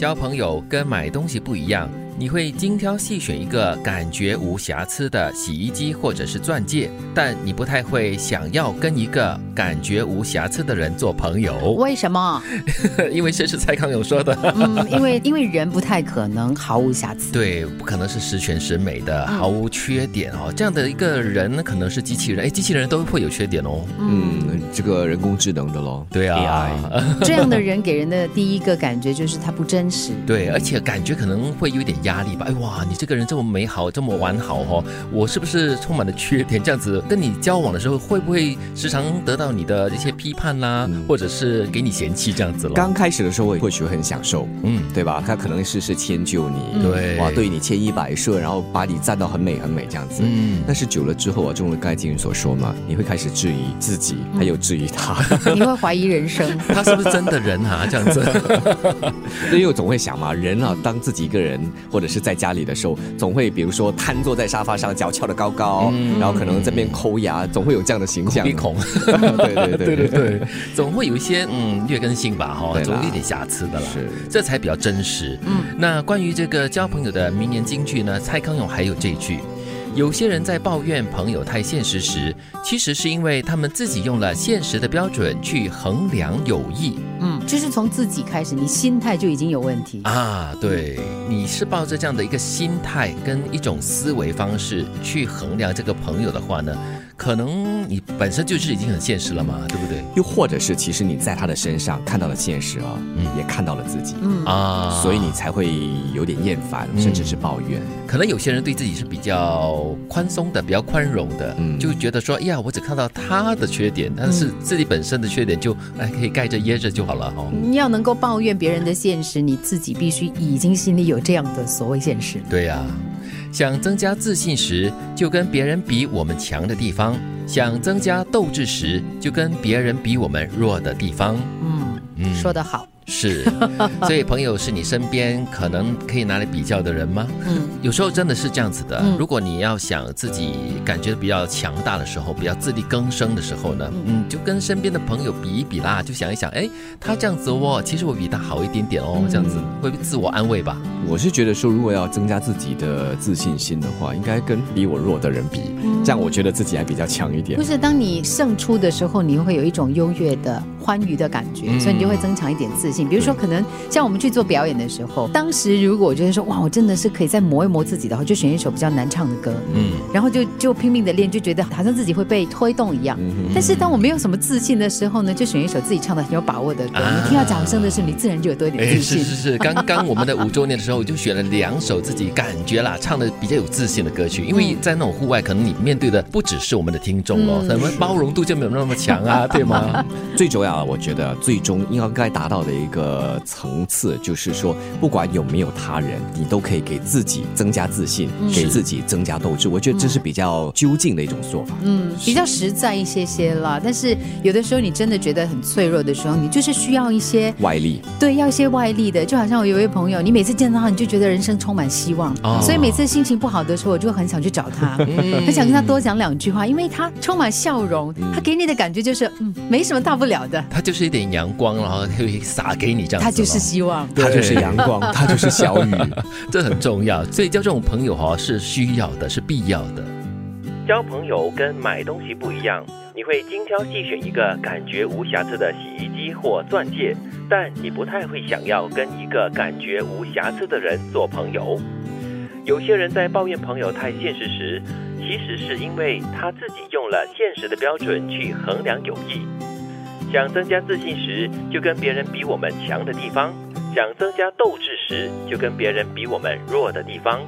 交朋友跟买东西不一样，你会精挑细选一个感觉无瑕疵的洗衣机或者是钻戒，但你不太会想要跟一个感觉无瑕疵的人做朋友，为什么？因为这是蔡康永说的。嗯，因为因为人不太可能毫无瑕疵。对，不可能是十全十美的，毫无缺点哦。这样的一个人可能是机器人，哎，机器人都会有缺点哦。嗯，这个人工智能的咯。对啊，这样的人给人的第一个感觉就是他不真实。对，而且感觉可能会有点压力吧。哎哇，你这个人这么美好，这么完好哦，我是不是充满了缺点？这样子跟你交往的时候，会不会时常得到你的一些批判啦，或者是给你嫌弃这样子了？刚开始的时候，会或许会很享受，嗯，对吧？他可能是是迁就你，对，哇，对你千依百顺，然后把你赞到很美很美这样子。嗯，但是久了之后啊，正如盖金所说嘛，你会开始质疑自己，还有质疑他，你会怀疑人生，他是不是真的人啊？这样子，因为我总会想嘛，人啊，当自己一个人或者是在家里的时候，总会比如说瘫坐在沙发上，脚翘得高高，然后可能这边抠牙，总会有这样的形象。鼻孔，对对对对对，总会有一些嗯劣根性吧，哈，总有一点瑕疵的啦，是，这才比较真实。嗯，那关于这个交朋友的名言金句呢，蔡康永还有这句。有些人在抱怨朋友太现实时，其实是因为他们自己用了现实的标准去衡量友谊。嗯，就是从自己开始，你心态就已经有问题啊。对，你是抱着这样的一个心态跟一种思维方式去衡量这个朋友的话呢？可能你本身就是已经很现实了嘛，对不对？又或者是其实你在他的身上看到了现实啊，嗯，也看到了自己，嗯啊，所以你才会有点厌烦，甚至是抱怨。可能有些人对自己是比较宽松的，比较宽容的，嗯，就觉得说，哎呀，我只看到他的缺点，但是自己本身的缺点就哎可以盖着掖着就好了哈。你要能够抱怨别人的现实，你自己必须已经心里有这样的所谓现实。对呀。想增加自信时，就跟别人比我们强的地方；想增加斗志时，就跟别人比我们弱的地方。嗯，说得好。是，所以朋友是你身边可能可以拿来比较的人吗？嗯，有时候真的是这样子的。如果你要想自己感觉比较强大的时候，比较自力更生的时候呢，嗯，就跟身边的朋友比一比啦，就想一想，哎，他这样子哦，其实我比他好一点点哦，这样子会自我安慰吧。我是觉得说，如果要增加自己的自信心的话，应该跟比我弱的人比，这样我觉得自己还比较强一点。不是，当你胜出的时候，你会有一种优越的欢愉的感觉，所以你就会增强一点自信。比如说，可能像我们去做表演的时候，当时如果我觉得说，哇，我真的是可以再磨一磨自己的话，就选一首比较难唱的歌，嗯，然后就就拼命的练，就觉得好像自己会被推动一样。但是当我没有什么自信的时候呢，就选一首自己唱的很有把握的歌，你听到掌声的时候，你自然就有多一点自信。是是是，刚刚我们的五周年的时候，我就选了两首自己感觉啦唱的比较有自信的歌曲，因为在那种户外，可能你面对的不只是我们的听众哦，可能包容度就没有那么强啊，对吗？最重要，我觉得最终应该达到的一个。层次就是说，不管有没有他人，你都可以给自己增加自信，给自己增加斗志。我觉得这是比较究竟的一种做法，嗯，比较实在一些些啦。但是有的时候你真的觉得很脆弱的时候，你就是需要一些外力，对，要一些外力的。就好像我有一位朋友，你每次见到他，你就觉得人生充满希望，所以每次心情不好的时候，我就很想去找他，很想跟他多讲两句话，因为他充满笑容，他给你的感觉就是嗯，没什么大不了的。他就是一点阳光，然后会洒给你这样。他就是希望，他就是阳光，他就是小雨，这很重要。所以交这种朋友哈是需要的，是必要的。交朋友跟买东西不一样，你会精挑细选一个感觉无瑕疵的洗衣机或钻戒，但你不太会想要跟一个感觉无瑕疵的人做朋友。有些人在抱怨朋友太现实时，其实是因为他自己用了现实的标准去衡量友谊。想增加自信时，就跟别人比我们强的地方；想增加斗志时，就跟别人比我们弱的地方。